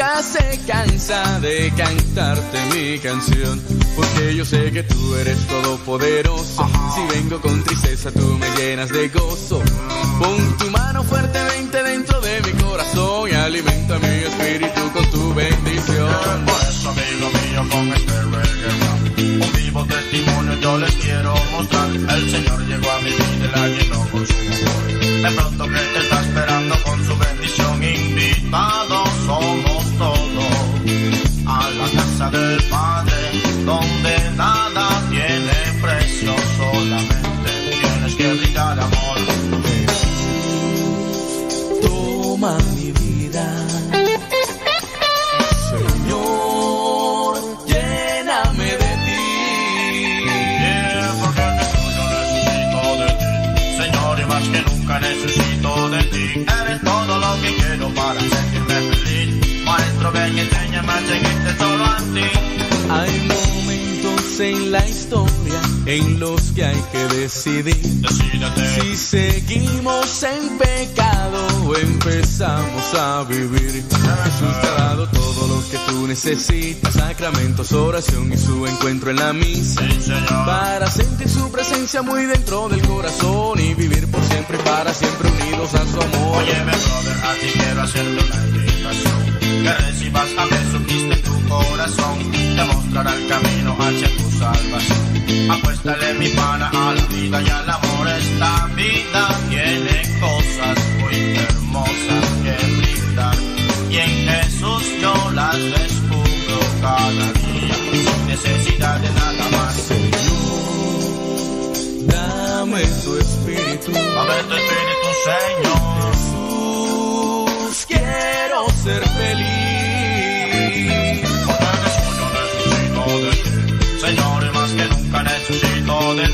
nunca se cansa de cantarte mi canción. Porque yo sé que tú eres todopoderoso. Si vengo con tristeza, tú me llenas de gozo. Pon tu mano fuertemente dentro de mi corazón y alimenta mi espíritu en la historia en los que hay que decidir si seguimos en pecado o empezamos a vivir. Jesús te ha dado todo lo que tú necesitas, sacramentos, oración y su encuentro en la misa. Sí. Para sentir su presencia muy dentro del corazón y vivir por siempre y para siempre unidos a su amor. Óyeme, brother, a ti quiero hacerte una invitación. Que recibas a Jesucristo en tu corazón. Te mostrará el camino hacia salvación. Apuéstale mi pana a la vida y al amor. Esta vida tiene cosas muy hermosas que brindar. Y en Jesús yo las descubro cada día. Sin necesidad de nada más. Dame tu espíritu. Dame tu espíritu, Señor.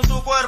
Con tu cuerpo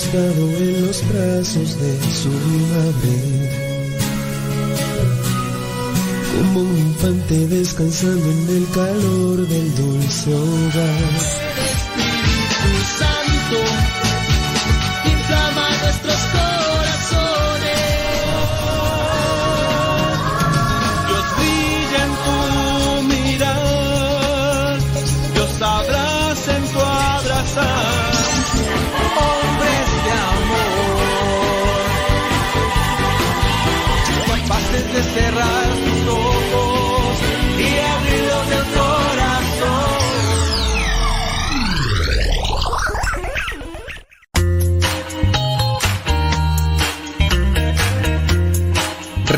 Recostado en los brazos de su madre. como un infante descansando en el calor del dulce hogar. Espíritu Santo, inflama nuestros corazones.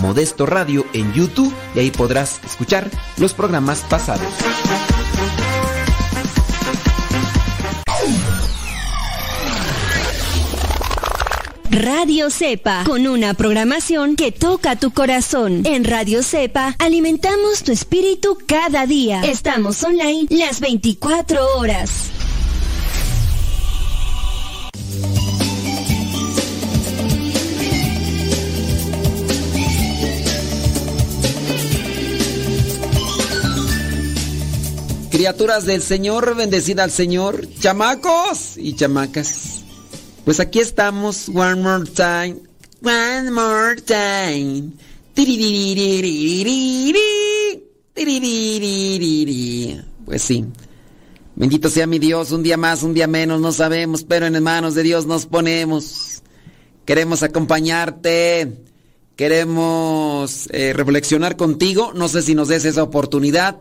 Modesto Radio en YouTube y ahí podrás escuchar los programas pasados. Radio Cepa, con una programación que toca tu corazón. En Radio Cepa alimentamos tu espíritu cada día. Estamos online las 24 horas. Criaturas del Señor, bendecida al Señor, chamacos y chamacas. Pues aquí estamos, one more time, one more time. Pues sí. Bendito sea mi Dios, un día más, un día menos, no sabemos, pero en manos de Dios nos ponemos. Queremos acompañarte, queremos eh, reflexionar contigo, no sé si nos des esa oportunidad.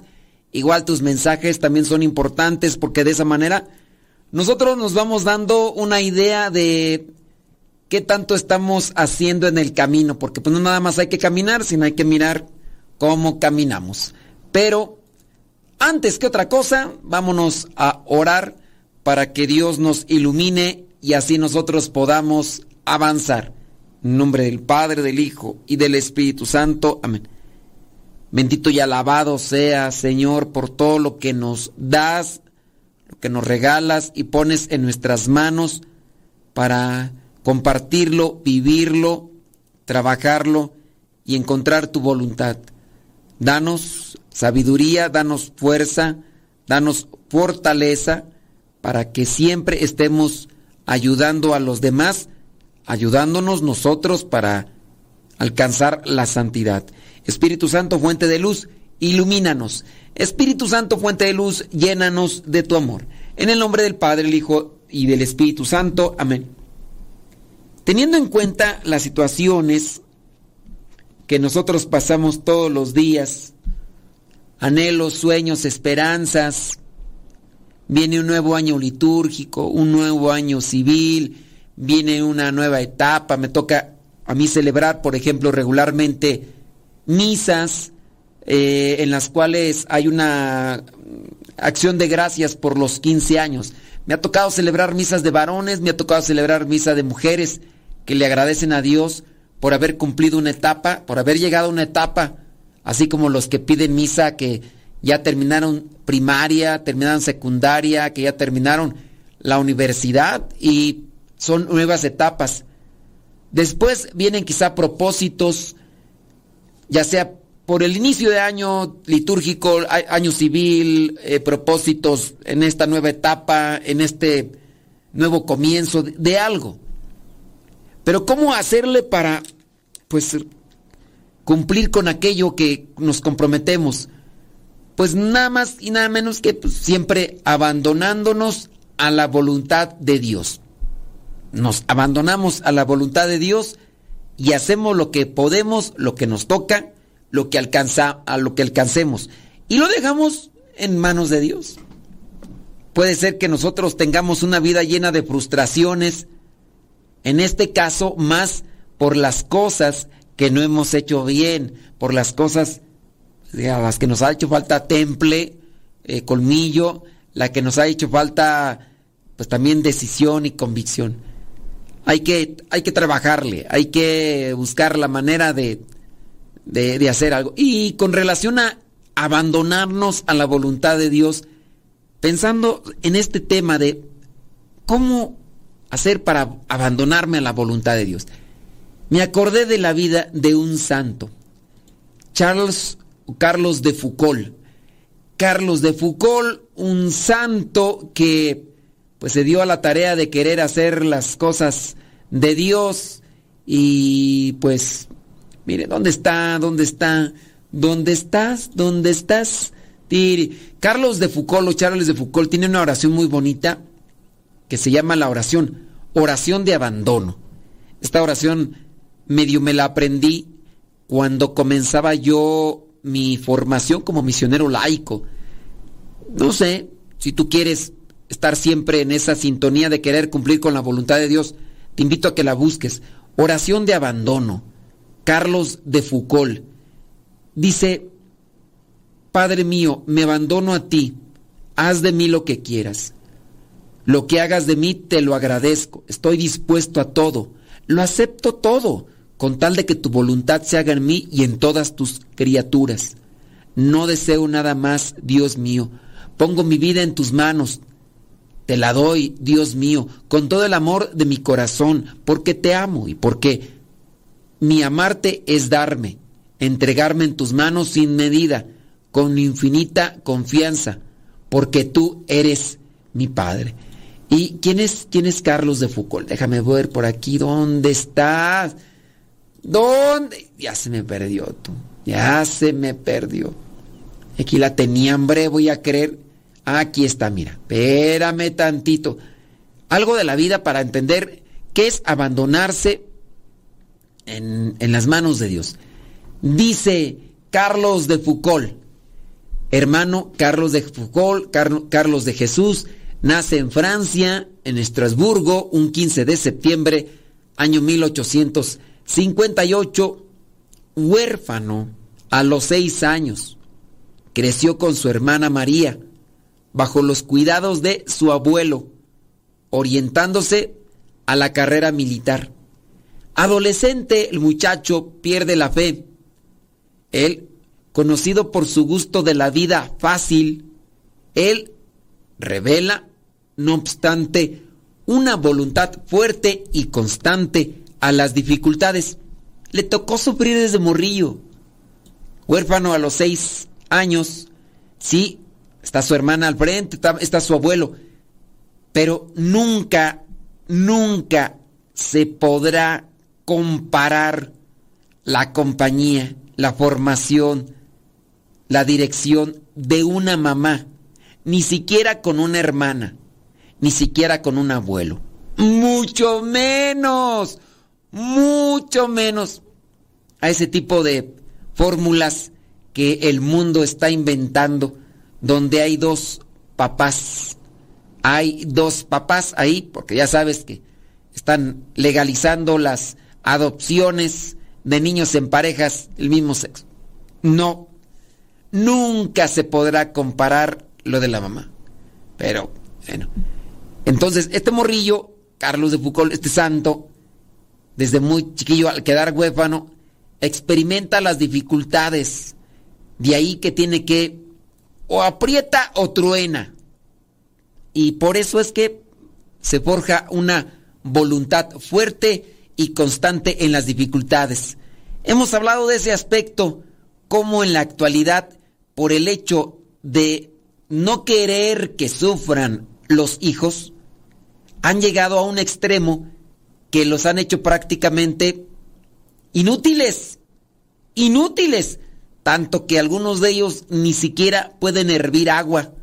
Igual tus mensajes también son importantes porque de esa manera nosotros nos vamos dando una idea de qué tanto estamos haciendo en el camino, porque pues no nada más hay que caminar, sino hay que mirar cómo caminamos. Pero antes que otra cosa, vámonos a orar para que Dios nos ilumine y así nosotros podamos avanzar. En nombre del Padre, del Hijo y del Espíritu Santo. Amén. Bendito y alabado sea, Señor, por todo lo que nos das, lo que nos regalas y pones en nuestras manos para compartirlo, vivirlo, trabajarlo y encontrar tu voluntad. Danos sabiduría, danos fuerza, danos fortaleza para que siempre estemos ayudando a los demás, ayudándonos nosotros para alcanzar la santidad. Espíritu Santo, fuente de luz, ilumínanos. Espíritu Santo, fuente de luz, llénanos de tu amor. En el nombre del Padre, el Hijo y del Espíritu Santo. Amén. Teniendo en cuenta las situaciones que nosotros pasamos todos los días, anhelos, sueños, esperanzas, viene un nuevo año litúrgico, un nuevo año civil, viene una nueva etapa, me toca a mí celebrar, por ejemplo, regularmente misas eh, en las cuales hay una acción de gracias por los 15 años. Me ha tocado celebrar misas de varones, me ha tocado celebrar misa de mujeres que le agradecen a Dios por haber cumplido una etapa, por haber llegado a una etapa, así como los que piden misa que ya terminaron primaria, terminaron secundaria, que ya terminaron la universidad y son nuevas etapas. Después vienen quizá propósitos, ya sea por el inicio de año litúrgico, año civil, eh, propósitos en esta nueva etapa, en este nuevo comienzo de, algo. Pero ¿cómo hacerle para, pues, cumplir con aquello que nos comprometemos? Pues nada más y nada menos que pues, siempre abandonándonos a la voluntad de Dios. Nos abandonamos a la voluntad de Dios y hacemos lo que podemos, lo que nos toca, lo que alcanza, a lo que alcancemos y lo dejamos en manos de Dios. Puede ser que nosotros tengamos una vida llena de frustraciones, en este caso más por las cosas que no hemos hecho bien, por las cosas a las que nos ha hecho falta temple, eh, colmillo, la que nos ha hecho falta pues también decisión y convicción. Hay que, hay que trabajarle, hay que buscar la manera de, de, hacer algo. Y con relación a abandonarnos a la voluntad de Dios, pensando en este tema de cómo hacer para abandonarme a la voluntad de Dios. Me acordé de la vida de un santo, Carlos de Foucault. Carlos de Foucault, un santo que pues se dio a la tarea de querer hacer las cosas de Dios y pues mire, ¿dónde está? ¿Dónde está? ¿Dónde estás? ¿Dónde estás? Carlos de Foucault o Charles de Foucault tiene una oración muy bonita que se llama la oración, oración de abandono. Esta oración medio me la aprendí cuando comenzaba yo mi formación como misionero laico. No sé, si tú quieres estar siempre en esa sintonía de querer cumplir con la voluntad de Dios, te invito a que la busques. Oración de abandono. Carlos de Foucault. Dice, Padre mío, me abandono a ti, haz de mí lo que quieras. Lo que hagas de mí te lo agradezco, estoy dispuesto a todo, lo acepto todo, con tal de que tu voluntad se haga en mí y en todas tus criaturas. No deseo nada más, Dios mío. Pongo mi vida en tus manos. Te la doy, Dios mío, con todo el amor de mi corazón, porque te amo y porque mi amarte es darme, entregarme en tus manos sin medida, con infinita confianza, porque tú eres mi Padre. ¿Y quién es, quién es Carlos de Foucault? Déjame ver por aquí, ¿dónde estás? ¿Dónde? Ya se me perdió tú, ya se me perdió. Aquí la tenía hambre, voy a creer. Aquí está, mira, espérame tantito. Algo de la vida para entender qué es abandonarse en, en las manos de Dios. Dice Carlos de Foucault, hermano Carlos de Foucault, Carlos de Jesús, nace en Francia, en Estrasburgo, un 15 de septiembre, año 1858, huérfano a los seis años. Creció con su hermana María, bajo los cuidados de su abuelo, orientándose a la carrera militar. Adolescente, el muchacho pierde la fe. Él conocido por su gusto de la vida fácil, él revela, no obstante, una voluntad fuerte y constante a las dificultades. Le tocó sufrir desde morrillo. Huérfano a los seis años, sí, está su hermana al frente, está, está su abuelo, pero nunca, nunca se podrá comparar la compañía, la formación, la dirección de una mamá, ni siquiera con una hermana, ni siquiera con un abuelo. Mucho menos, mucho menos a ese tipo de fórmulas que el mundo está inventando, donde hay dos papás. Hay dos papás ahí, porque ya sabes que están legalizando las adopciones de niños en parejas del mismo sexo. No, nunca se podrá comparar lo de la mamá. Pero, bueno. Entonces, este morrillo, Carlos de Foucault, este santo, desde muy chiquillo al quedar huérfano, experimenta las dificultades. De ahí que tiene que o aprieta o truena. Y por eso es que se forja una voluntad fuerte y constante en las dificultades. Hemos hablado de ese aspecto, como en la actualidad por el hecho de no querer que sufran los hijos, han llegado a un extremo que los han hecho prácticamente inútiles, inútiles, tanto que algunos de ellos ni siquiera pueden hervir agua,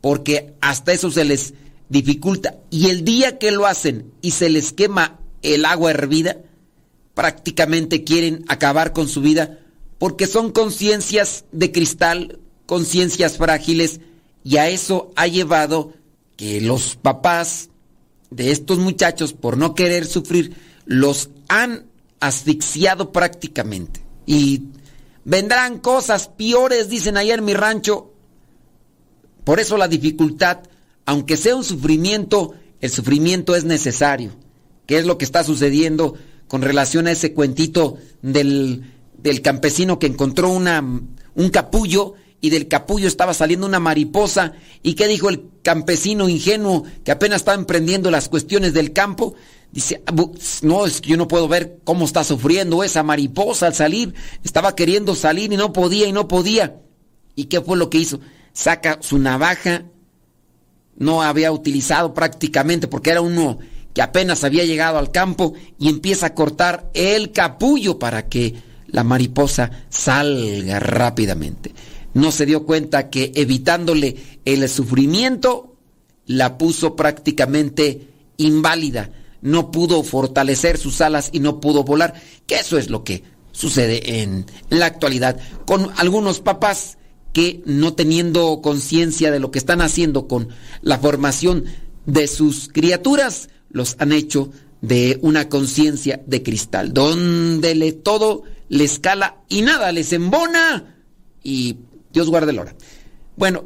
porque hasta eso se les dificulta. Y el día que lo hacen y se les quema el agua hervida, prácticamente quieren acabar con su vida porque son conciencias de cristal, conciencias frágiles, y a eso ha llevado que los papás de estos muchachos, por no querer sufrir, los han asfixiado prácticamente. Y vendrán cosas peores, dicen en mi rancho. Por eso la dificultad, aunque sea un sufrimiento, el sufrimiento es necesario. ¿Qué es lo que está sucediendo con relación a ese cuentito del, del campesino que encontró una, un capullo y del capullo estaba saliendo una mariposa. ¿Y qué dijo el campesino ingenuo que apenas estaba emprendiendo las cuestiones del campo? Dice, no, es que yo no puedo ver cómo está sufriendo esa mariposa al salir. Estaba queriendo salir y no podía y no podía. ¿Y qué fue lo que hizo? Saca su navaja, no había utilizado prácticamente porque era uno que apenas había llegado al campo y empieza a cortar el capullo para que la mariposa salga rápidamente no se dio cuenta que evitándole el sufrimiento, la puso prácticamente inválida. No pudo fortalecer sus alas y no pudo volar. Que eso es lo que sucede en la actualidad con algunos papás que no teniendo conciencia de lo que están haciendo con la formación de sus criaturas, los han hecho de una conciencia de cristal, donde le todo les cala y nada les embona y Dios guarde la hora. Bueno,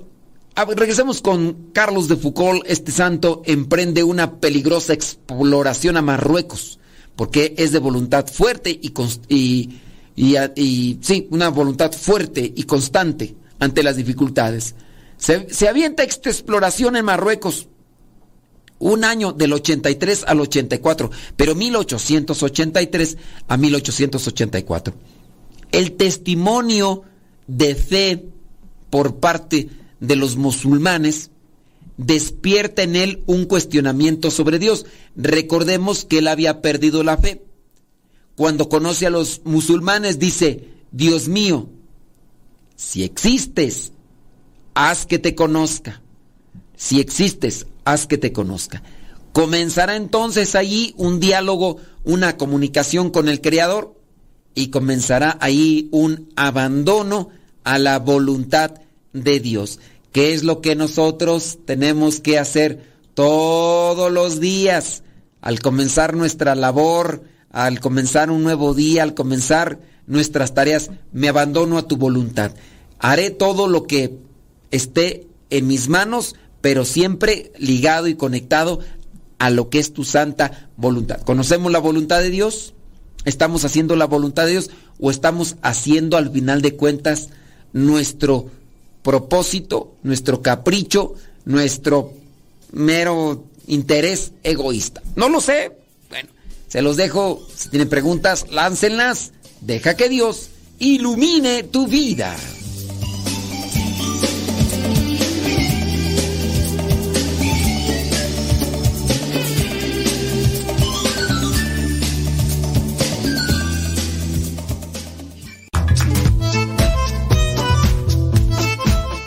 regresemos con Carlos de Foucault. Este santo emprende una peligrosa exploración a Marruecos, porque es de voluntad fuerte y, sí, una voluntad fuerte y constante ante las dificultades. Se, se avienta esta exploración en Marruecos un año del 83 al 84, pero 1883 a 1884. El testimonio de fe por parte de los musulmanes, despierta en él un cuestionamiento sobre Dios. Recordemos que él había perdido la fe. Cuando conoce a los musulmanes dice, Dios mío, si existes, haz que te conozca. Si existes, haz que te conozca. Comenzará entonces allí un diálogo, una comunicación con el Creador y comenzará ahí un abandono a la voluntad de Dios. ¿Qué es lo que nosotros tenemos que hacer todos los días al comenzar nuestra labor, al comenzar un nuevo día, al comenzar nuestras tareas? Me abandono a tu voluntad. Haré todo lo que esté en mis manos, pero siempre ligado y conectado a lo que es tu santa voluntad. ¿Conocemos la voluntad de Dios? ¿Estamos haciendo la voluntad de Dios o estamos haciendo al final de cuentas nuestro propósito, nuestro capricho, nuestro mero interés egoísta. No lo sé. Bueno, se los dejo. Si tienen preguntas, láncenlas. Deja que Dios ilumine tu vida.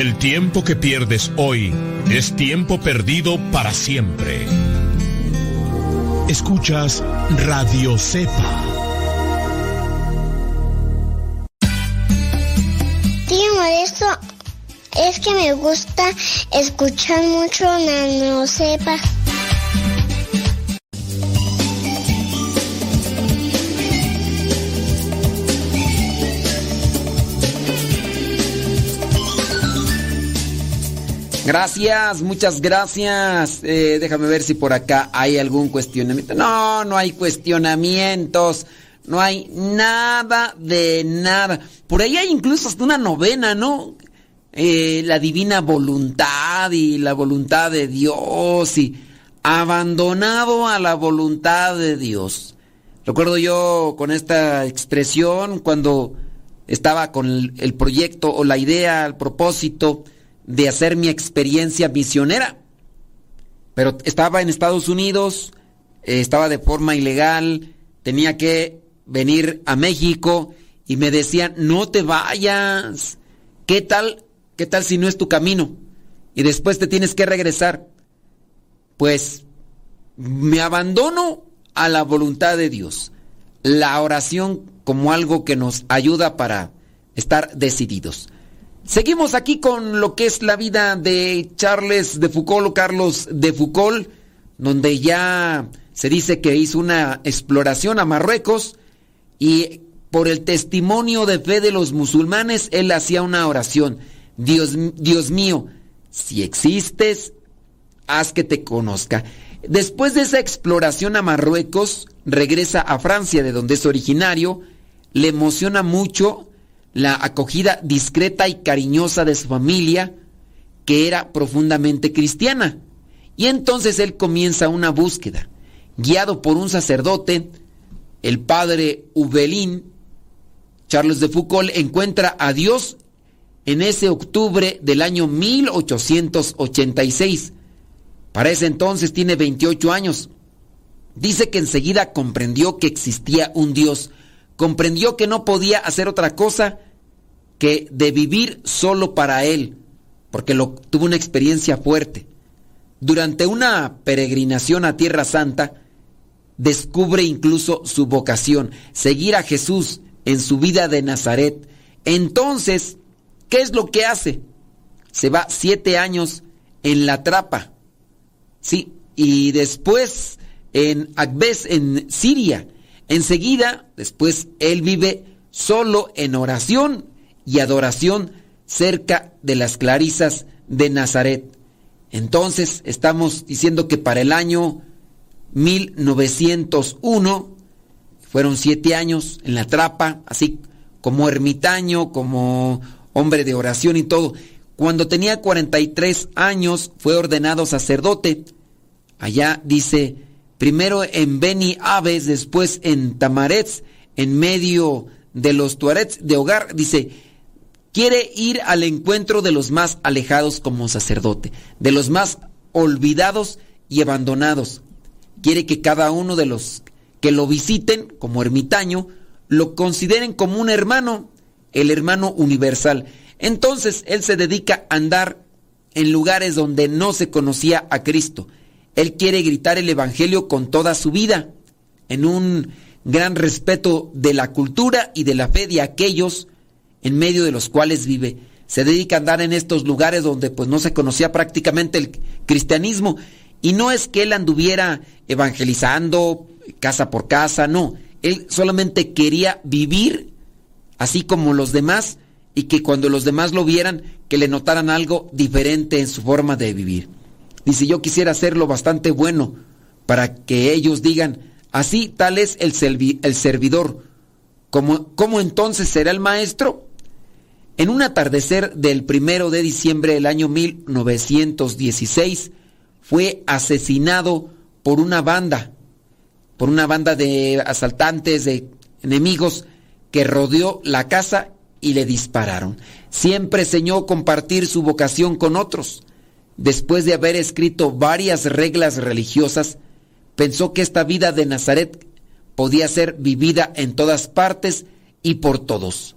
El tiempo que pierdes hoy es tiempo perdido para siempre. Escuchas Radio Cepa. Tío Modesto, es que me gusta escuchar mucho Nano Cepa. Gracias, muchas gracias. Eh, déjame ver si por acá hay algún cuestionamiento. No, no hay cuestionamientos. No hay nada de nada. Por ahí hay incluso hasta una novena, ¿no? Eh, la divina voluntad y la voluntad de Dios y abandonado a la voluntad de Dios. Recuerdo yo con esta expresión cuando estaba con el, el proyecto o la idea, el propósito de hacer mi experiencia misionera. Pero estaba en Estados Unidos, eh, estaba de forma ilegal, tenía que venir a México y me decían, no te vayas. ¿Qué tal? ¿Qué tal si no es tu camino? Y después te tienes que regresar. Pues me abandono a la voluntad de Dios. La oración como algo que nos ayuda para estar decididos. Seguimos aquí con lo que es la vida de Charles de Foucault o Carlos de Foucault, donde ya se dice que hizo una exploración a Marruecos y por el testimonio de fe de los musulmanes, él hacía una oración. Dios, Dios mío, si existes, haz que te conozca. Después de esa exploración a Marruecos, regresa a Francia, de donde es originario, le emociona mucho la acogida discreta y cariñosa de su familia, que era profundamente cristiana. Y entonces él comienza una búsqueda. Guiado por un sacerdote, el padre Ubelín, Charles de Foucault encuentra a Dios en ese octubre del año 1886. Para ese entonces tiene 28 años. Dice que enseguida comprendió que existía un Dios comprendió que no podía hacer otra cosa que de vivir solo para él, porque lo, tuvo una experiencia fuerte. Durante una peregrinación a Tierra Santa, descubre incluso su vocación, seguir a Jesús en su vida de Nazaret. Entonces, ¿qué es lo que hace? Se va siete años en la trapa, sí, y después en Akbes, en Siria, Enseguida, después, él vive solo en oración y adoración cerca de las clarisas de Nazaret. Entonces, estamos diciendo que para el año 1901, fueron siete años en la trapa, así como ermitaño, como hombre de oración y todo. Cuando tenía 43 años fue ordenado sacerdote. Allá dice primero en Beni Aves, después en Tamarets, en medio de los Tuarets de hogar, dice, quiere ir al encuentro de los más alejados como sacerdote, de los más olvidados y abandonados. Quiere que cada uno de los que lo visiten como ermitaño lo consideren como un hermano, el hermano universal. Entonces él se dedica a andar en lugares donde no se conocía a Cristo él quiere gritar el Evangelio con toda su vida, en un gran respeto de la cultura y de la fe de aquellos en medio de los cuales vive. Se dedica a andar en estos lugares donde pues no se conocía prácticamente el cristianismo y no es que él anduviera evangelizando casa por casa, no, él solamente quería vivir así como los demás y que cuando los demás lo vieran que le notaran algo diferente en su forma de vivir. Dice, yo quisiera hacerlo bastante bueno para que ellos digan, así tal es el, el servidor. ¿Cómo, ¿Cómo entonces será el maestro? En un atardecer del primero de diciembre del año 1916 fue asesinado por una banda, por una banda de asaltantes, de enemigos que rodeó la casa y le dispararon. Siempre enseñó compartir su vocación con otros después de haber escrito varias reglas religiosas, pensó que esta vida de Nazaret podía ser vivida en todas partes y por todos.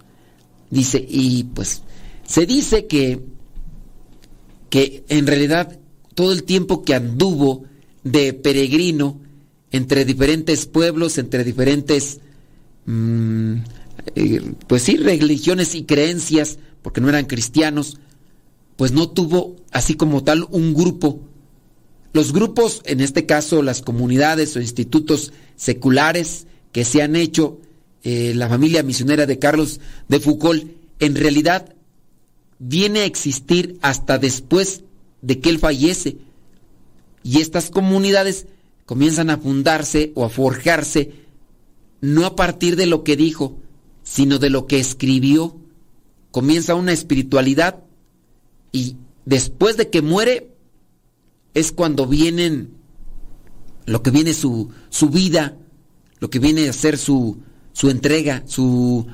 Dice, y pues se dice que, que en realidad todo el tiempo que anduvo de peregrino entre diferentes pueblos, entre diferentes, mm, eh, pues sí, religiones y creencias, porque no eran cristianos, pues no tuvo así como tal un grupo. Los grupos, en este caso las comunidades o institutos seculares que se han hecho, eh, la familia misionera de Carlos de Foucault, en realidad viene a existir hasta después de que él fallece. Y estas comunidades comienzan a fundarse o a forjarse no a partir de lo que dijo, sino de lo que escribió. Comienza una espiritualidad y después de que muere es cuando vienen lo que viene su, su vida, lo que viene a ser su, su entrega, su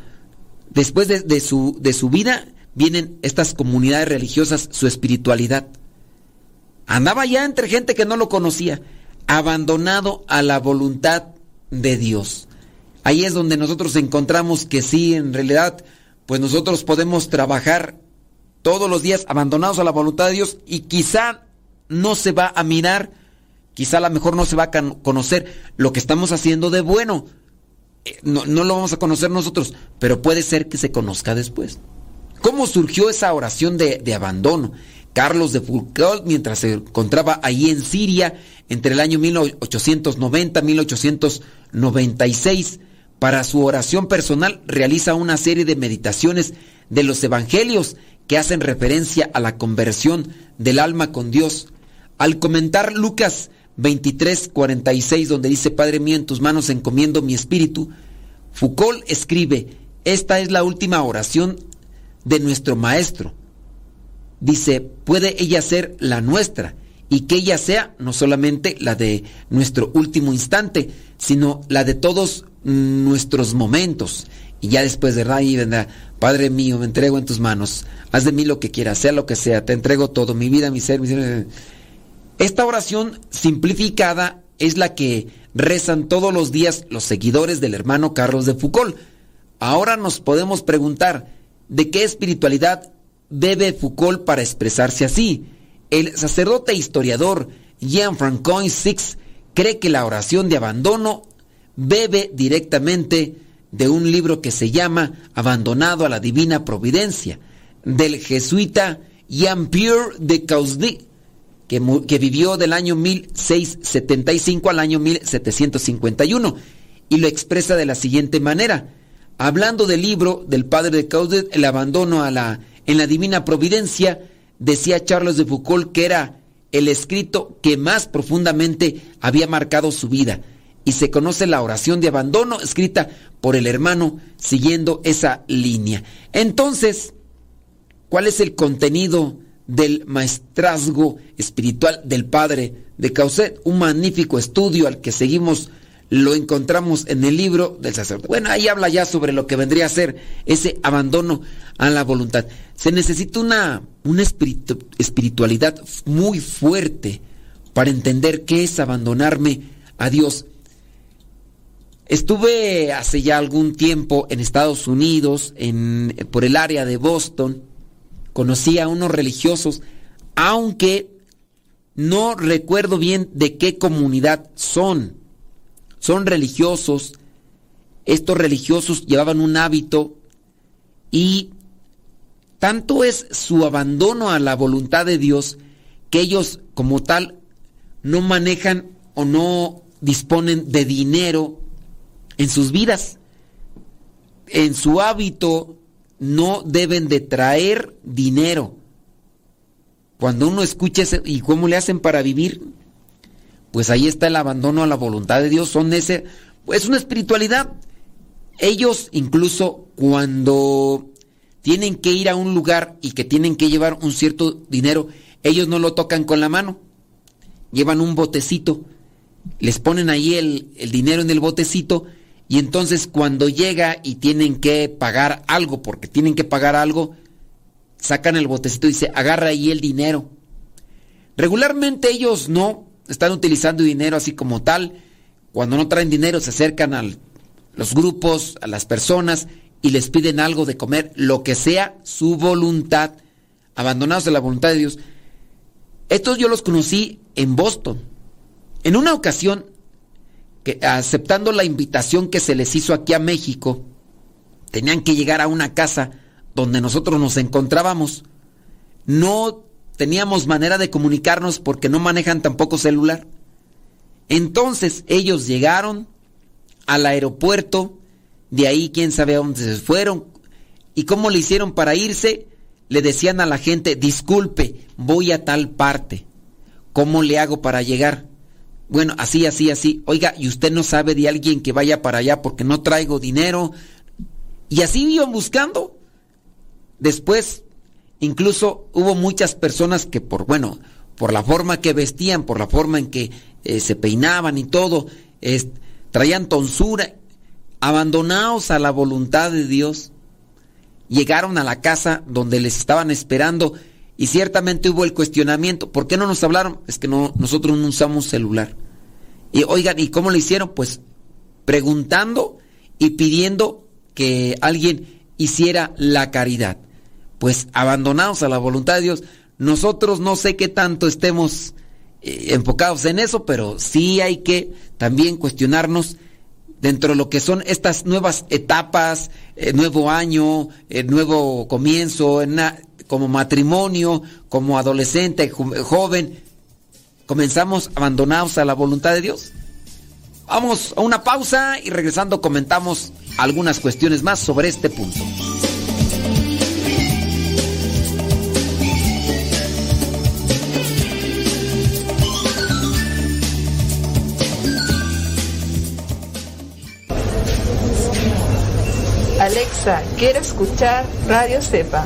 después de, de, su, de su vida vienen estas comunidades religiosas, su espiritualidad. Andaba ya entre gente que no lo conocía, abandonado a la voluntad de Dios. Ahí es donde nosotros encontramos que sí, en realidad, pues nosotros podemos trabajar todos los días abandonados a la voluntad de Dios y quizá no se va a mirar, quizá a lo mejor no se va a conocer lo que estamos haciendo de bueno. Eh, no, lo vamos a conocer nosotros, pero puede ser que se conozca después. ¿Cómo surgió esa oración de, de abandono? Carlos de Foucault, mientras se encontraba ahí en Siria entre el año 1890 1896, para su oración personal realiza una serie de meditaciones de los evangelios que hacen referencia a la conversión del alma con Dios. Al comentar Lucas 23, 46, donde dice, Padre mío, en tus manos encomiendo mi espíritu, Foucault escribe, esta es la última oración de nuestro Maestro. Dice, puede ella ser la nuestra y que ella sea no solamente la de nuestro último instante, sino la de todos nuestros momentos. Y ya después de ahí vendrá, Padre mío, me entrego en tus manos, haz de mí lo que quieras, sea lo que sea, te entrego todo, mi vida, mi ser, mi ser. Esta oración simplificada es la que rezan todos los días los seguidores del hermano Carlos de Foucault. Ahora nos podemos preguntar, ¿de qué espiritualidad bebe Foucault para expresarse así? El sacerdote historiador Jean-Francois Six cree que la oración de abandono bebe directamente de un libro que se llama Abandonado a la Divina Providencia, del jesuita Jean-Pierre de Causdy, que, vivió del año 1675 al año 1751, y lo expresa de la siguiente manera. Hablando del libro del padre de Causdy, El abandono a la, en la Divina Providencia, decía Charles de Foucault que era el escrito que más profundamente había marcado su vida y se conoce la oración de abandono escrita por el hermano siguiendo esa línea. Entonces, ¿cuál es el contenido del maestrazgo espiritual del Padre de Causet? Un magnífico estudio al que seguimos, lo encontramos en el libro del sacerdote. Bueno, ahí habla ya sobre lo que vendría a ser ese abandono a la voluntad. Se necesita una, una espiritualidad muy fuerte para entender qué es abandonarme a Dios Estuve hace ya algún tiempo en Estados Unidos, por el área de Boston. Conocí a unos religiosos, aunque no recuerdo bien de qué comunidad son. Son religiosos. Estos religiosos llevaban un hábito y tanto es su abandono a la voluntad de Dios que ellos como tal no manejan o no disponen de dinero en sus vidas. En su hábito no deben de traer dinero. Cuando uno escucha ese, y cómo le hacen para vivir, pues ahí está el abandono a la voluntad de Dios. Son ese, es una espiritualidad. Ellos incluso cuando tienen que ir a un lugar y que tienen que llevar un cierto dinero, ellos no lo tocan con la mano. Llevan un botecito, les ponen ahí el, el dinero en el botecito y entonces cuando llega y tienen que pagar algo, porque tienen que pagar algo, sacan el botecito y dice, agarra ahí el dinero. Regularmente ellos no están utilizando dinero así como tal. Cuando no traen dinero se acercan a los grupos, a las personas y les piden algo de comer, lo que sea su voluntad, abandonados a la voluntad de Dios. Estos yo los conocí en Boston. En una ocasión, aceptando la invitación que se les hizo aquí a México, tenían que llegar a una casa donde nosotros nos encontrábamos. No teníamos manera de comunicarnos porque no manejan tampoco celular. Entonces ellos llegaron al aeropuerto, de ahí quién sabe a dónde se fueron, y cómo le hicieron para irse, le decían a la gente, disculpe, voy a tal parte, ¿cómo le hago para llegar? Bueno, así, así, así. Oiga, ¿y usted no sabe de alguien que vaya para allá porque no traigo dinero? Y así iban buscando. Después, incluso hubo muchas personas que por, bueno, por la forma que vestían, por la forma en que eh, se peinaban y todo, traían tonsura, abandonados a la voluntad de Dios, llegaron a la casa donde les estaban esperando y ciertamente hubo el cuestionamiento, ¿por qué no nos hablaron? Es que no, nosotros no usamos celular. Y oigan, ¿y cómo le hicieron? Pues preguntando y pidiendo que alguien hiciera la caridad. Pues abandonados a la voluntad de Dios, nosotros no sé qué tanto estemos eh, enfocados en eso, pero sí hay que también cuestionarnos dentro de lo que son estas nuevas etapas, eh, nuevo año, eh, nuevo comienzo, como matrimonio, como adolescente, joven, comenzamos abandonados a la voluntad de Dios. Vamos a una pausa y regresando comentamos algunas cuestiones más sobre este punto. Alexa, quiero escuchar Radio Cepa.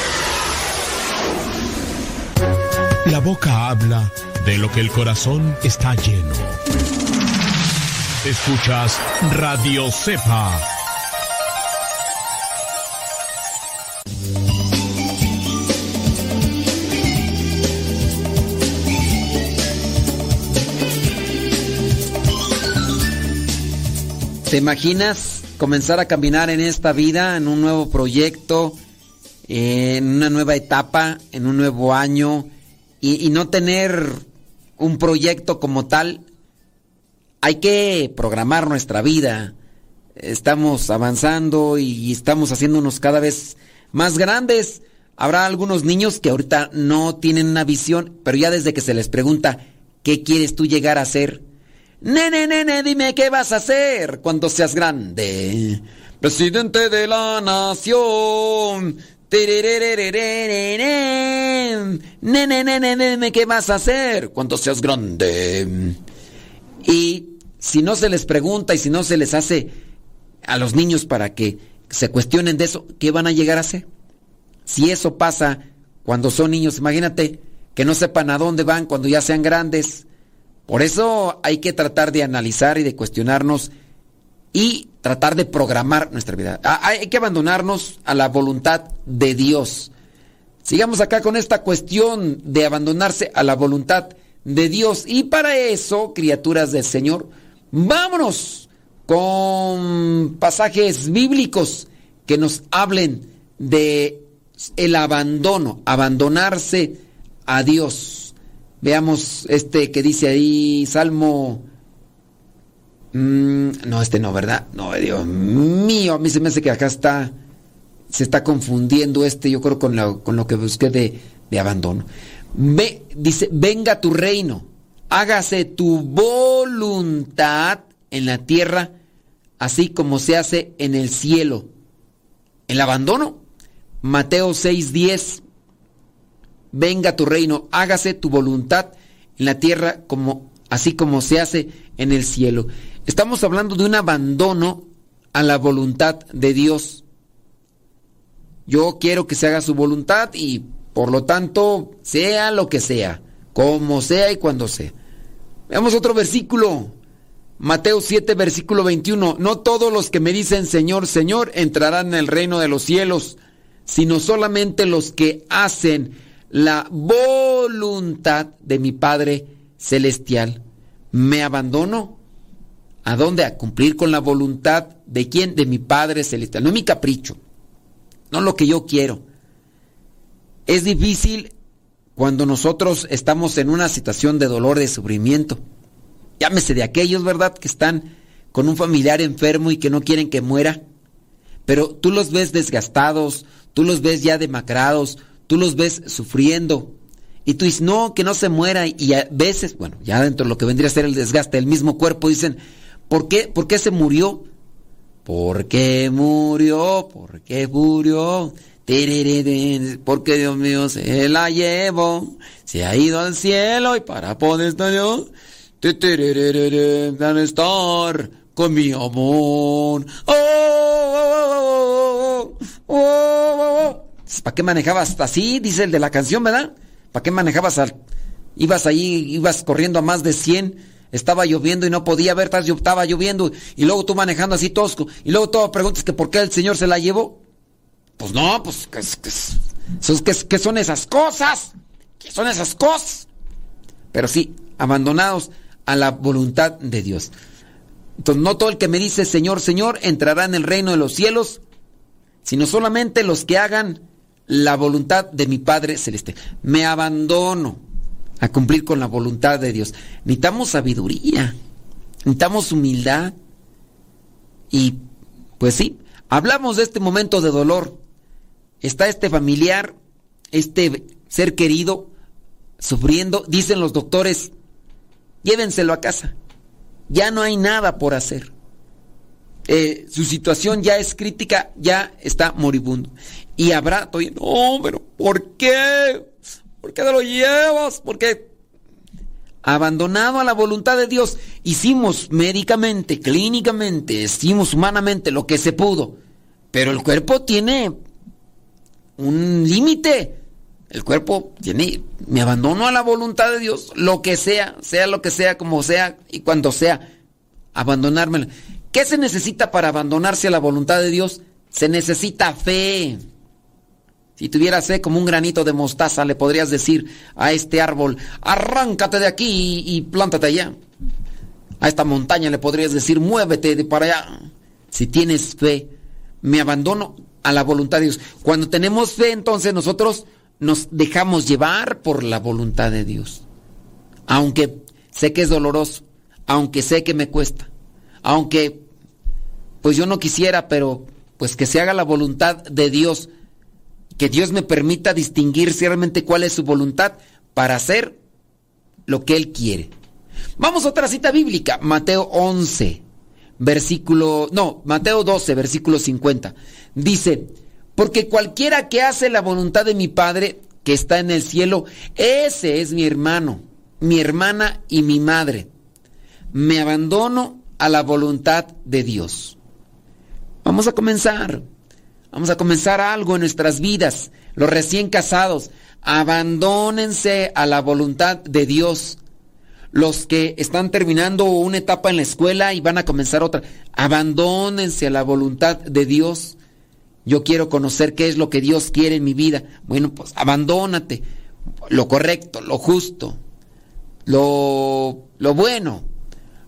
La boca habla de lo que el corazón está lleno. Escuchas Radio Cepa. ¿Te imaginas comenzar a caminar en esta vida, en un nuevo proyecto, en una nueva etapa, en un nuevo año, y, no tener un proyecto como tal, hay que programar nuestra vida. Estamos avanzando y estamos haciéndonos cada vez más grandes. Habrá algunos niños que ahorita no tienen una visión, pero ya desde que se les pregunta, ¿qué quieres tú llegar a ser? Nene, nene, dime qué vas a hacer cuando seas grande. Presidente de la nación. Nene, nene, qué vas a hacer cuando seas grande. Y si no se les pregunta y si no se les hace a los niños para que se cuestionen de eso, ¿qué van a llegar a hacer? Si eso pasa cuando son niños, imagínate que no sepan a dónde van cuando ya sean grandes. Por eso hay que tratar de analizar y de cuestionarnos y tratar de programar nuestra vida. Ah, hay que abandonarnos a la voluntad de Dios. Sigamos acá con esta cuestión de abandonarse a la voluntad de Dios. Y para eso, criaturas del Señor, vámonos con pasajes bíblicos que nos hablen de el abandono, abandonarse a Dios. Veamos este que dice ahí Salmo mm, no, este no, ¿verdad? No, Dios mío, a mí se me hace que acá está se está confundiendo este, yo creo, con lo, con lo que busqué de, de abandono. Ve, dice, venga tu reino, hágase tu voluntad en la tierra, así como se hace en el cielo. El abandono. Mateo 6:10. Venga tu reino, hágase tu voluntad en la tierra como así como se hace en el cielo. Estamos hablando de un abandono a la voluntad de Dios. Yo quiero que se haga su voluntad y por lo tanto, sea lo que sea, como sea y cuando sea. Veamos otro versículo. Mateo 7, versículo 21. No todos los que me dicen Señor, Señor entrarán en el reino de los cielos, sino solamente los que hacen la voluntad de mi Padre Celestial. ¿Me abandono? ¿A dónde? A cumplir con la voluntad de quién? De mi Padre Celestial. No mi capricho, no lo que yo quiero es difícil cuando nosotros estamos en una situación de dolor, de sufrimiento. Llámese de aquellos, ¿verdad?, que están con un familiar enfermo y que no quieren que muera. Pero tú los ves desgastados, tú los ves ya demacrados, tú los ves sufriendo. Y tú dices, no, que no se muera. Y a veces, bueno, ya dentro de lo que vendría a ser el desgaste del mismo cuerpo, dicen, ¿por qué, ¿por qué se murió? ¿Por qué murió? ¿Por qué murió? Porque Dios mío se la llevó, se ha ido al cielo y para poder estar yo, van estar con mi amor. ¿Para qué manejabas así? Dice el de la canción, ¿verdad? ¿Para qué manejabas al... Ibas ahí, ibas corriendo a más de 100, estaba lloviendo y no podía ver, estaba lloviendo y luego tú manejando así tosco y luego tú preguntas que por qué el Señor se la llevó. Pues no, pues, ¿qué, son esas cosas? ¿Qué son esas cosas? Pero sí, abandonados a la voluntad de Dios. Entonces, no todo el que me dice Señor, Señor, entrará en el reino de los cielos, sino solamente los que hagan la voluntad de mi Padre Celeste. Me abandono a cumplir con la voluntad de Dios. Necesitamos sabiduría, necesitamos humildad. Y pues sí, hablamos de este momento de dolor, está este familiar, este ser querido, sufriendo, dicen los doctores, llévenselo a casa, ya no hay nada por hacer. Eh, su situación ya es crítica, ya está moribundo. Y habrá, no, pero ¿por qué? ¿Por qué te lo llevas? ¿Por qué? Abandonado a la voluntad de Dios, hicimos médicamente, clínicamente, hicimos humanamente lo que se pudo, pero el cuerpo tiene un límite. El cuerpo tiene, me abandono a la voluntad de Dios, lo que sea, sea lo que sea, como sea y cuando sea, abandonarme. ¿Qué se necesita para abandonarse a la voluntad de Dios? Se necesita fe. Si tuvieras fe como un granito de mostaza, le podrías decir a este árbol, arráncate de aquí y, plántate allá. A esta montaña le podrías decir, muévete de para allá. Si tienes fe, me abandono a la voluntad de Dios. Cuando tenemos fe, entonces nosotros nos dejamos llevar por la voluntad de Dios. Aunque sé que es doloroso, aunque sé que me cuesta, aunque pues yo no quisiera, pero pues que se haga la voluntad de Dios, que Dios me permita distinguir realmente cuál es su voluntad para hacer lo que Él quiere. Vamos a otra cita bíblica, Mateo 11, versículo, no, Mateo 12, versículo 50. Dice, porque cualquiera que hace la voluntad de mi Padre que está en el cielo, ese es mi hermano, mi hermana y mi madre. Me abandono a la voluntad de Dios. Vamos a comenzar. Vamos a comenzar algo en nuestras vidas. Los recién casados, abandónense a la voluntad de Dios. Los que están terminando una etapa en la escuela y van a comenzar otra, abandónense a la voluntad de Dios. Yo quiero conocer qué es lo que Dios quiere en mi vida. Bueno, pues abandónate. Lo correcto, lo justo, lo, lo bueno,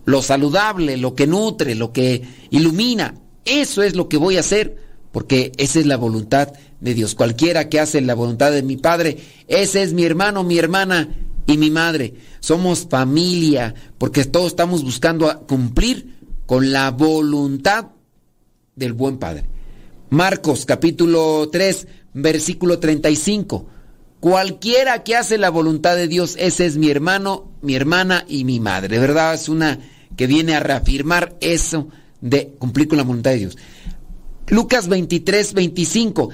lo saludable, lo que nutre, lo que ilumina. Eso es lo que voy a hacer, porque esa es la voluntad de Dios. Cualquiera que hace la voluntad de mi Padre, ese es mi hermano, mi hermana y mi madre. Somos familia, porque todos estamos buscando cumplir con la voluntad del buen Padre. Marcos capítulo 3, versículo 35. Cualquiera que hace la voluntad de Dios, ese es mi hermano, mi hermana y mi madre. ¿Verdad? Es una que viene a reafirmar eso de cumplir con la voluntad de Dios. Lucas 23, 25.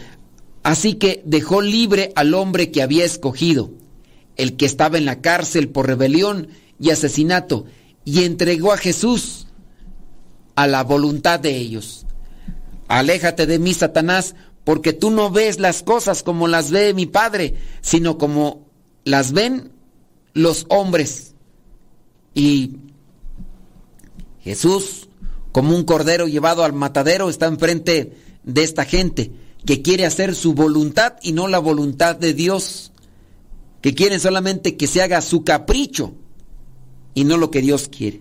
Así que dejó libre al hombre que había escogido, el que estaba en la cárcel por rebelión y asesinato, y entregó a Jesús a la voluntad de ellos. Aléjate de mí, Satanás, porque tú no ves las cosas como las ve mi Padre, sino como las ven los hombres. Y Jesús, como un cordero llevado al matadero, está enfrente de esta gente que quiere hacer su voluntad y no la voluntad de Dios, que quieren solamente que se haga su capricho y no lo que Dios quiere.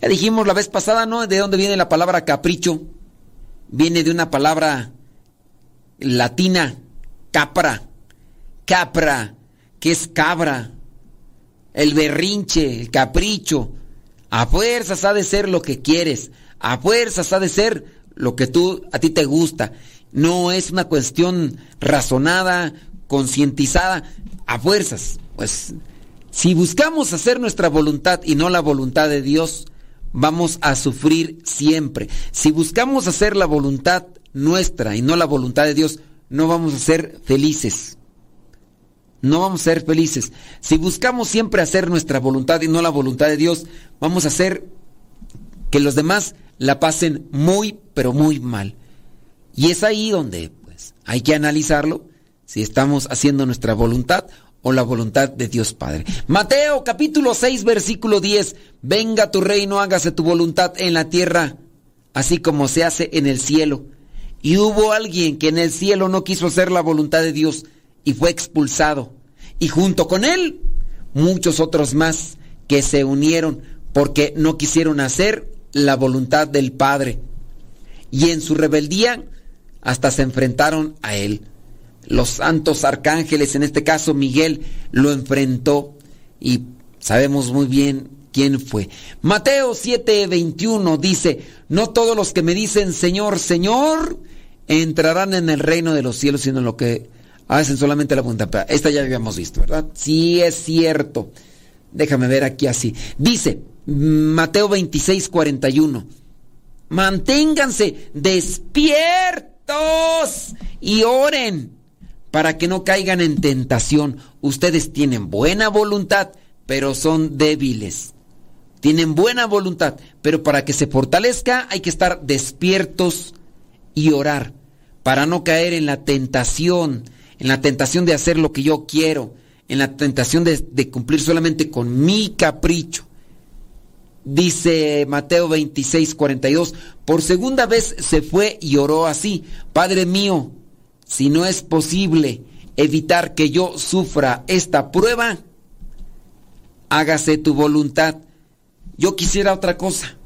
Ya dijimos la vez pasada, ¿no? ¿De dónde viene la palabra capricho? viene de una palabra latina, capra, capra, que es cabra, el berrinche, el capricho. A fuerzas ha de ser lo que quieres, a fuerzas ha de ser lo que tú a ti te gusta. No es una cuestión razonada, concientizada, a fuerzas. Pues si buscamos hacer nuestra voluntad y no la voluntad de Dios, vamos a sufrir siempre. Si buscamos hacer la voluntad nuestra y no la voluntad de Dios, no vamos a ser felices. No vamos a ser felices. Si buscamos siempre hacer nuestra voluntad y no la voluntad de Dios, vamos a hacer que los demás la pasen muy, pero muy mal. Y es ahí donde pues, hay que analizarlo si estamos haciendo nuestra voluntad o la voluntad de Dios Padre. Mateo capítulo 6 versículo 10. Venga tu reino, hágase tu voluntad en la tierra, así como se hace en el cielo. Y hubo alguien que en el cielo no quiso hacer la voluntad de Dios y fue expulsado. Y junto con él, muchos otros más que se unieron porque no quisieron hacer la voluntad del Padre. Y en su rebeldía hasta se enfrentaron a él los santos arcángeles, en este caso Miguel, lo enfrentó y sabemos muy bien quién fue. Mateo 7:21 dice, no todos los que me dicen Señor, Señor, entrarán en el reino de los cielos, sino lo que hacen solamente la voluntad. Esta ya habíamos visto, ¿verdad? Sí es cierto. Déjame ver aquí así. Dice Mateo 26:41, manténganse despiertos y oren para que no caigan en tentación. Ustedes tienen buena voluntad, pero son débiles. Tienen buena voluntad, pero para que se fortalezca hay que estar despiertos y orar, para no caer en la tentación, en la tentación de hacer lo que yo quiero, en la tentación de, cumplir solamente con mi capricho. Dice Mateo 26, 42, por segunda vez se fue y oró así, Padre mío, si no es posible evitar que yo sufra esta prueba, hágase tu voluntad. Yo quisiera otra cosa,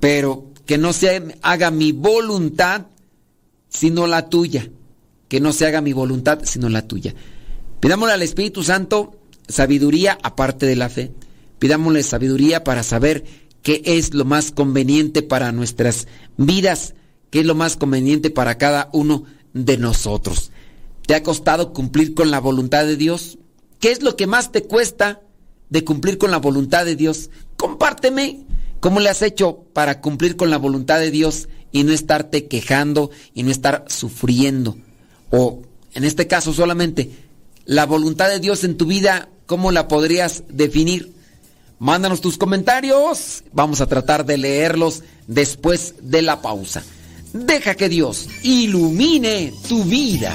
pero que no se haga mi voluntad, sino la tuya. Que no se haga mi voluntad, sino la tuya. Pidámosle al Espíritu Santo sabiduría aparte de la fe. Pidámosle sabiduría para saber qué es lo más conveniente para nuestras vidas, qué es lo más conveniente para cada uno de nosotros. ¿Te ha costado cumplir con la voluntad de Dios? ¿Qué es lo que más te cuesta de cumplir con la voluntad de Dios? Compárteme cómo le has hecho para cumplir con la voluntad de Dios y no estarte quejando y no estar sufriendo. O en este caso solamente, la voluntad de Dios en tu vida, ¿cómo la podrías definir? Mándanos tus comentarios. Vamos a tratar de leerlos después de la pausa. Deja que Dios ilumine tu vida.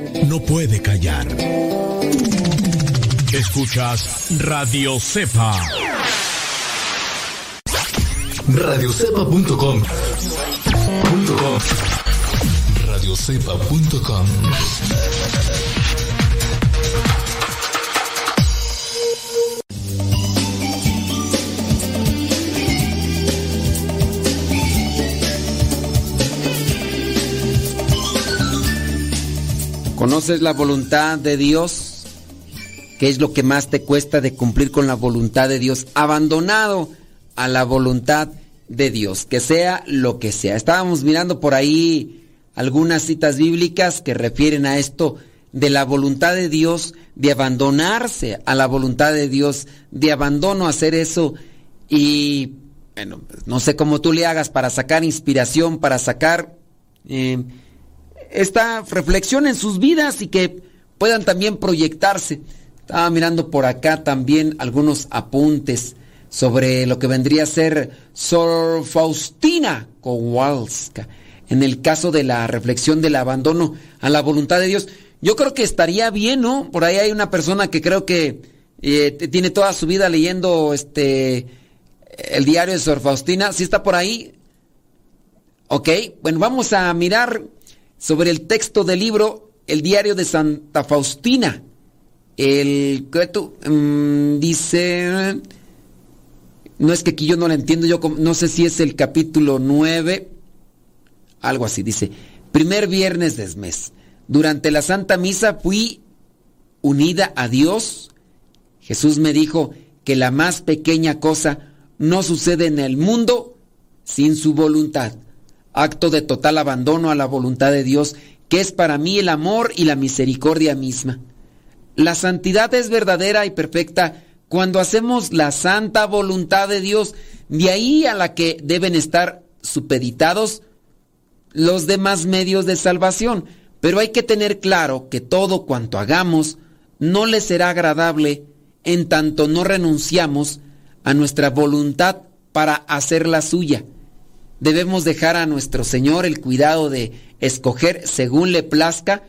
no puede callar. Escuchas Radio Cepa. Radiocepa.com. Radiocepa.com. ¿Conoces la voluntad de Dios? ¿Qué es lo que más te cuesta de cumplir con la voluntad de Dios? Abandonado a la voluntad de Dios, que sea lo que sea. Estábamos mirando por ahí algunas citas bíblicas que refieren a esto de la voluntad de Dios, de abandonarse a la voluntad de Dios, de abandono a hacer eso. Y bueno, pues, no sé cómo tú le hagas para sacar inspiración, para sacar... Eh, esta reflexión en sus vidas y que puedan también proyectarse. Estaba mirando por acá también algunos apuntes sobre lo que vendría a ser Sor Faustina Kowalska. En el caso de la reflexión del abandono a la voluntad de Dios, yo creo que estaría bien, ¿no? Por ahí hay una persona que creo que eh, tiene toda su vida leyendo este el diario de Sor Faustina. ¿Sí está por ahí? Ok, bueno, vamos a mirar sobre el texto del libro El diario de Santa Faustina. El um, dice, no es que aquí yo no lo entiendo, yo no sé si es el capítulo 9, algo así, dice, primer viernes del mes. Durante la Santa Misa fui unida a Dios. Jesús me dijo que la más pequeña cosa no sucede en el mundo sin su voluntad acto de total abandono a la voluntad de Dios, que es para mí el amor y la misericordia misma. La santidad es verdadera y perfecta cuando hacemos la santa voluntad de Dios, de ahí a la que deben estar supeditados los demás medios de salvación. Pero hay que tener claro que todo cuanto hagamos no le será agradable en tanto no renunciamos a nuestra voluntad para hacer la suya debemos dejar a nuestro Señor el cuidado de escoger según le plazca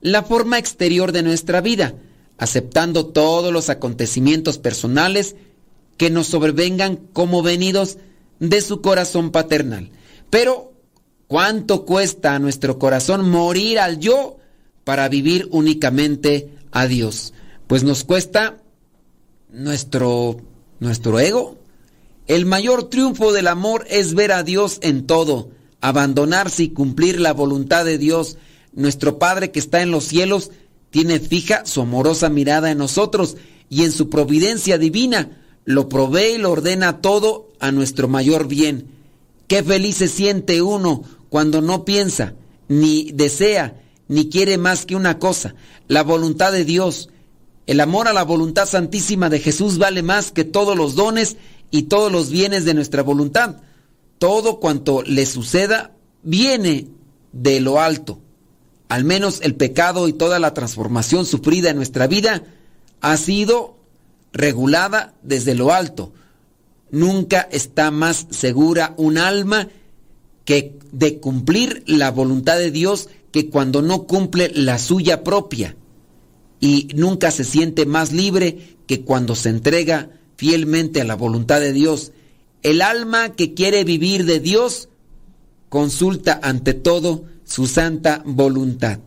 la forma exterior de nuestra vida, aceptando todos los acontecimientos personales que nos sobrevengan como venidos de su corazón paternal. Pero ¿Cuánto cuesta a nuestro corazón morir al yo para vivir únicamente a Dios? Pues nos cuesta nuestro, nuestro ego. El mayor triunfo del amor es ver a Dios en todo, abandonarse y cumplir la voluntad de Dios. Nuestro Padre que está en los cielos tiene fija su amorosa mirada en nosotros y en su providencia divina lo provee y lo ordena todo a nuestro mayor bien. Qué feliz se siente uno cuando no piensa, ni desea, ni quiere más que una cosa, la voluntad de Dios. El amor a la voluntad santísima de Jesús vale más que todos los dones y todos los bienes de nuestra voluntad. Todo cuanto le suceda viene de lo alto. Al menos el pecado y toda la transformación sufrida en nuestra vida ha sido regulada desde lo alto. Nunca está más segura un alma que de cumplir la voluntad de Dios que cuando no cumple la suya propia. Y nunca se siente más libre que cuando se entrega fielmente a la voluntad de Dios. El alma que quiere vivir de Dios consulta ante todo su santa voluntad.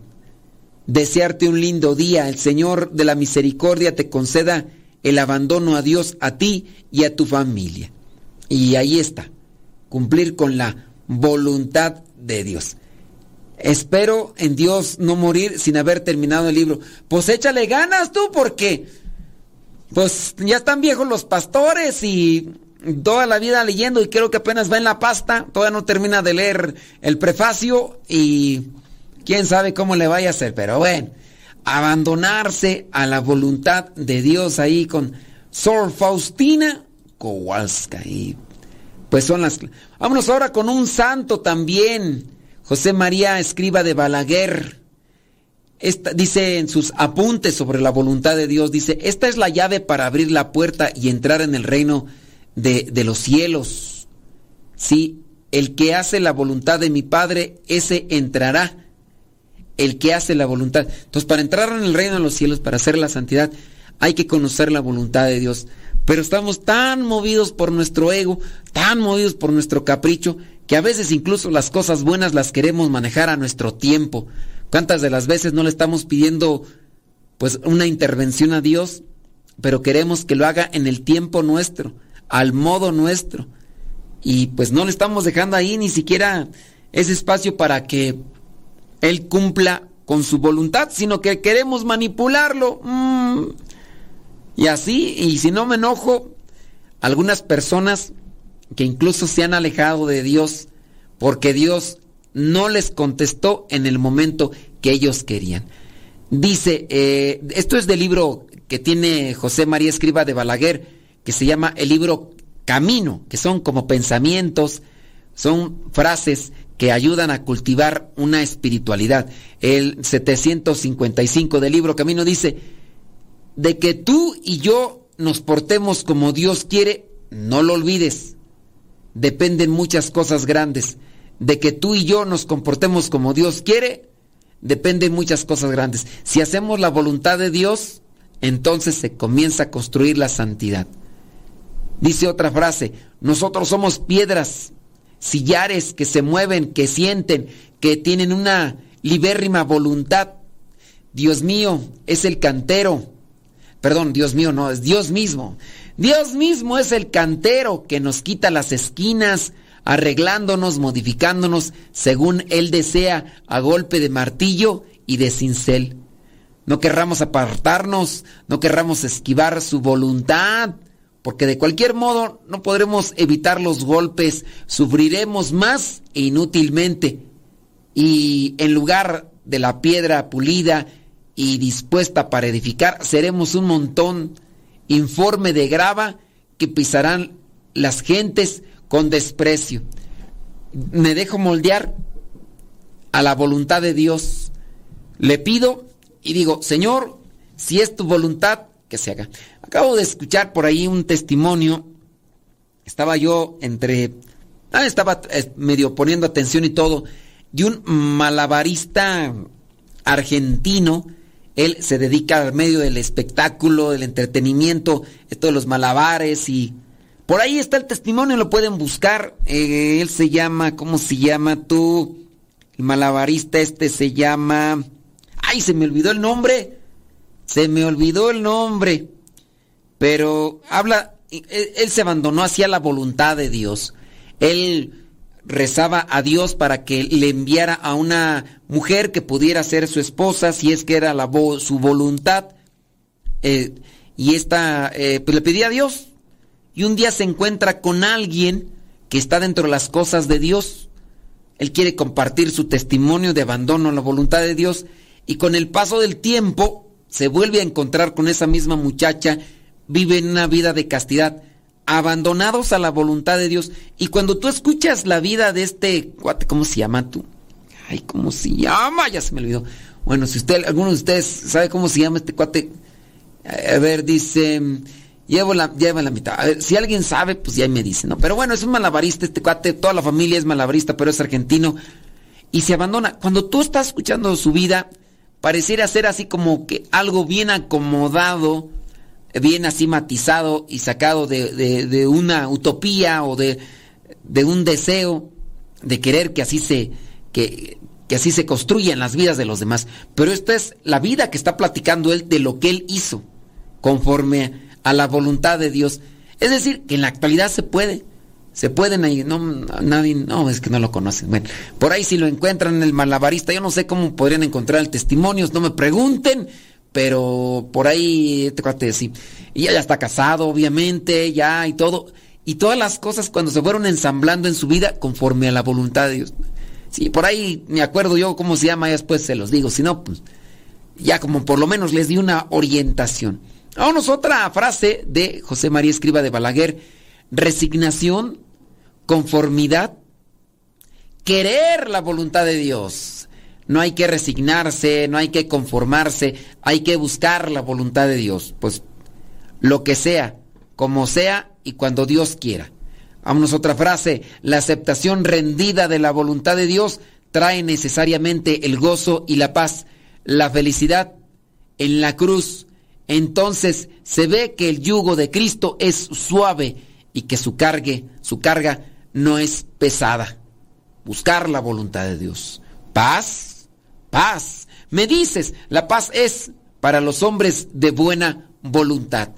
Desearte un lindo día. El Señor de la Misericordia te conceda el abandono a Dios, a ti y a tu familia. Y ahí está, cumplir con la voluntad de Dios. Espero en Dios no morir sin haber terminado el libro. Pues échale ganas tú porque pues ya están viejos los pastores y toda la vida leyendo y creo que apenas va en la pasta, todavía no termina de leer el prefacio y quién sabe cómo le vaya a hacer, pero bueno, abandonarse a la voluntad de Dios ahí con Sor Faustina Kowalska y pues son las... Vámonos ahora con un santo también. José María Escriba de Balaguer. Dice en sus apuntes sobre la voluntad de Dios, dice, esta es la llave para abrir la puerta y entrar en el reino de, de los cielos. Sí, el que hace la voluntad de mi Padre, ese entrará. El que hace la voluntad. Entonces, para entrar en el reino de los cielos, para hacer la santidad, hay que conocer la voluntad de Dios. Pero estamos tan movidos por nuestro ego, tan movidos por nuestro capricho, que a veces incluso las cosas buenas las queremos manejar a nuestro tiempo. ¿Cuántas de las veces no le estamos pidiendo pues una intervención a Dios, pero queremos que lo haga en el tiempo nuestro, al modo nuestro? Y pues no le estamos dejando ahí ni siquiera ese espacio para que Él cumpla con su voluntad, sino que queremos manipularlo. Mm. Y así, y si no me enojo, algunas personas que incluso se han alejado de Dios porque Dios no les contestó en el momento que ellos querían. Dice, eh, esto es del libro que tiene José María Escriba de Balaguer, que se llama el libro Camino, que son como pensamientos, son frases que ayudan a cultivar una espiritualidad. El 755 del libro Camino dice, de que tú y yo nos portemos como Dios quiere, no lo olvides. Dependen muchas cosas grandes. De que tú y yo nos comportemos como Dios quiere, dependen muchas cosas grandes. Si hacemos la voluntad de Dios, entonces se comienza a construir la santidad. Dice otra frase, nosotros somos piedras, sillares que se mueven, que sienten, que tienen una libérrima voluntad. Dios mío es el cantero Perdón, Dios mío, no, es Dios mismo. Dios mismo es el cantero que nos quita las esquinas, arreglándonos, modificándonos según Él desea, a golpe de martillo y de cincel. No querramos apartarnos, no querramos esquivar su voluntad, porque de cualquier modo no podremos evitar los golpes, sufriremos más e inútilmente. Y en lugar de la piedra pulida y dispuesta para edificar, seremos un montón informe de grava que pisarán las gentes con desprecio. Me dejo moldear a la voluntad de Dios. Le pido y digo, Señor, si es tu voluntad, que se haga. Acabo de escuchar por ahí un testimonio. Estaba yo entre... Ah, estaba eh, medio poniendo atención y todo. De un malabarista argentino él se dedica al medio del espectáculo, del entretenimiento, esto de los malabares y Por ahí está el testimonio, lo pueden buscar. Eh, él se llama, ¿cómo se llama tú? El malabarista este se llama... ¡Ay, se me olvidó el nombre! Se me olvidó el nombre. Pero habla, él, él se abandonó hacia la voluntad de Dios. Él rezaba a Dios para que le enviara a una mujer que pudiera ser su esposa si es que era la su voluntad. Eh, y esta, eh, pues le pedía a Dios. Y un día se encuentra con alguien que está dentro de las cosas de Dios. Él quiere compartir su testimonio de abandono a la voluntad de Dios. Y con el paso del tiempo se vuelve a encontrar con esa misma muchacha. Vive una vida de castidad abandonados a la voluntad de Dios. Y cuando tú escuchas la vida de este cuate, ¿cómo se llama tú? Ay, ¿cómo se llama? Ya se me olvidó. Bueno, si usted, alguno de ustedes sabe cómo se llama este cuate, a ver, dice, llevo la, la mitad. A ver, si alguien sabe, pues ya me dice, ¿no? Pero bueno, es un malabarista este cuate, toda la familia es malabarista, pero es argentino. Y se abandona. Cuando tú estás escuchando su vida, pareciera ser así como que algo bien acomodado, bien así matizado y sacado de, una utopía o de, un deseo de querer que así se que, que así se construyan las vidas de los demás. Pero esta es la vida que está platicando él de lo que él hizo, conforme a la voluntad de Dios. Es decir, que en la actualidad se puede. Se pueden ahí, no, nadie, no, es que no lo conocen. Bueno, por ahí si lo encuentran en el malabarista, yo no sé cómo podrían encontrar el testimonio, no me pregunten, pero por ahí este cuate sí. Y ya está casado, obviamente, ya y todo. Y todas las cosas cuando se fueron ensamblando en su vida conforme a la voluntad de Dios. Sí, por ahí me acuerdo yo cómo se llama, y después se los digo. Si no, pues ya como por lo menos les di una orientación. Vámonos otra frase de José María Escriba de Balaguer. Resignación, conformidad, querer la voluntad de Dios no hay que resignarse, no hay que conformarse, hay que buscar la voluntad de Dios. Pues lo que sea, como sea y cuando Dios quiera. Vámonos otra frase, la aceptación rendida de la voluntad de Dios trae necesariamente el gozo y la paz, la felicidad en la cruz. Entonces se ve que el yugo de Cristo es suave y que su su carga no es pesada. Buscar la voluntad de Dios. Paz, paz. Me dices, la paz es para los hombres de buena voluntad.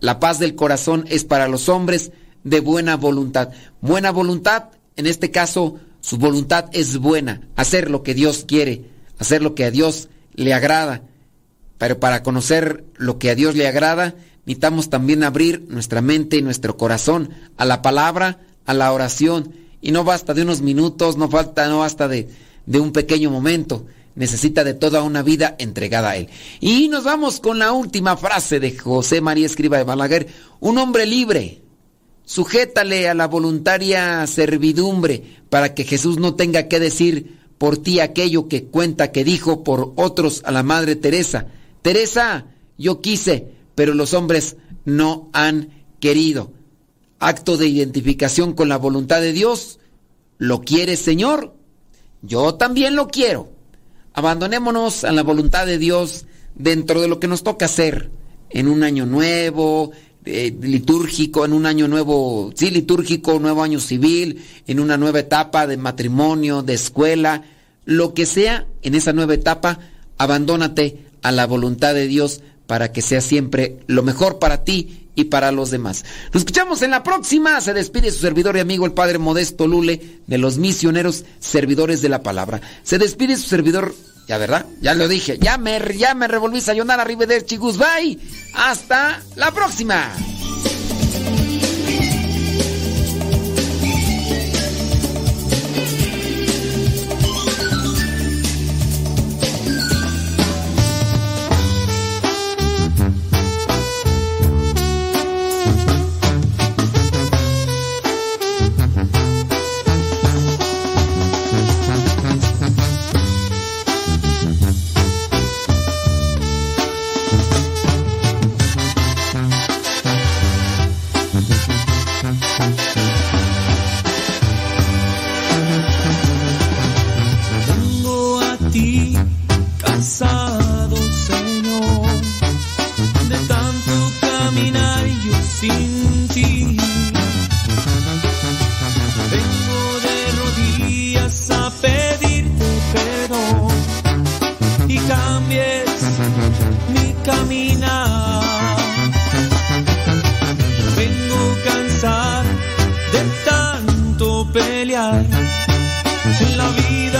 La paz del corazón es para los hombres de buena voluntad. Buena voluntad, en este caso, su voluntad es buena, hacer lo que Dios quiere, hacer lo que a Dios le agrada. Pero para conocer lo que a Dios le agrada, necesitamos también abrir nuestra mente y nuestro corazón a la palabra, a la oración. Y no basta de unos minutos, no falta, no basta de, de un pequeño momento necesita de toda una vida entregada a Él. Y nos vamos con la última frase de José María Escriba de Balaguer. Un hombre libre, sujétale a la voluntaria servidumbre para que Jesús no tenga que decir por ti aquello que cuenta que dijo por otros a la Madre Teresa. Teresa, yo quise, pero los hombres no han querido. Acto de identificación con la voluntad de Dios. ¿Lo quieres, Señor? Yo también lo quiero abandonémonos a la voluntad de Dios dentro de lo que nos toca hacer en un año nuevo, eh, litúrgico, en un año nuevo, sí, litúrgico, nuevo año civil, en una nueva etapa de matrimonio, de escuela, lo que sea en esa nueva etapa, abandónate a la voluntad de Dios para que sea siempre lo mejor para ti y para los demás. Nos escuchamos en la próxima. Se despide su servidor y amigo el Padre Modesto Lule de los misioneros servidores de la palabra. Se despide su servidor, ya verdad, ya lo dije, ya me, ya me revolví sayonara de Chigus. Bye. Hasta la próxima. pelear. En la vida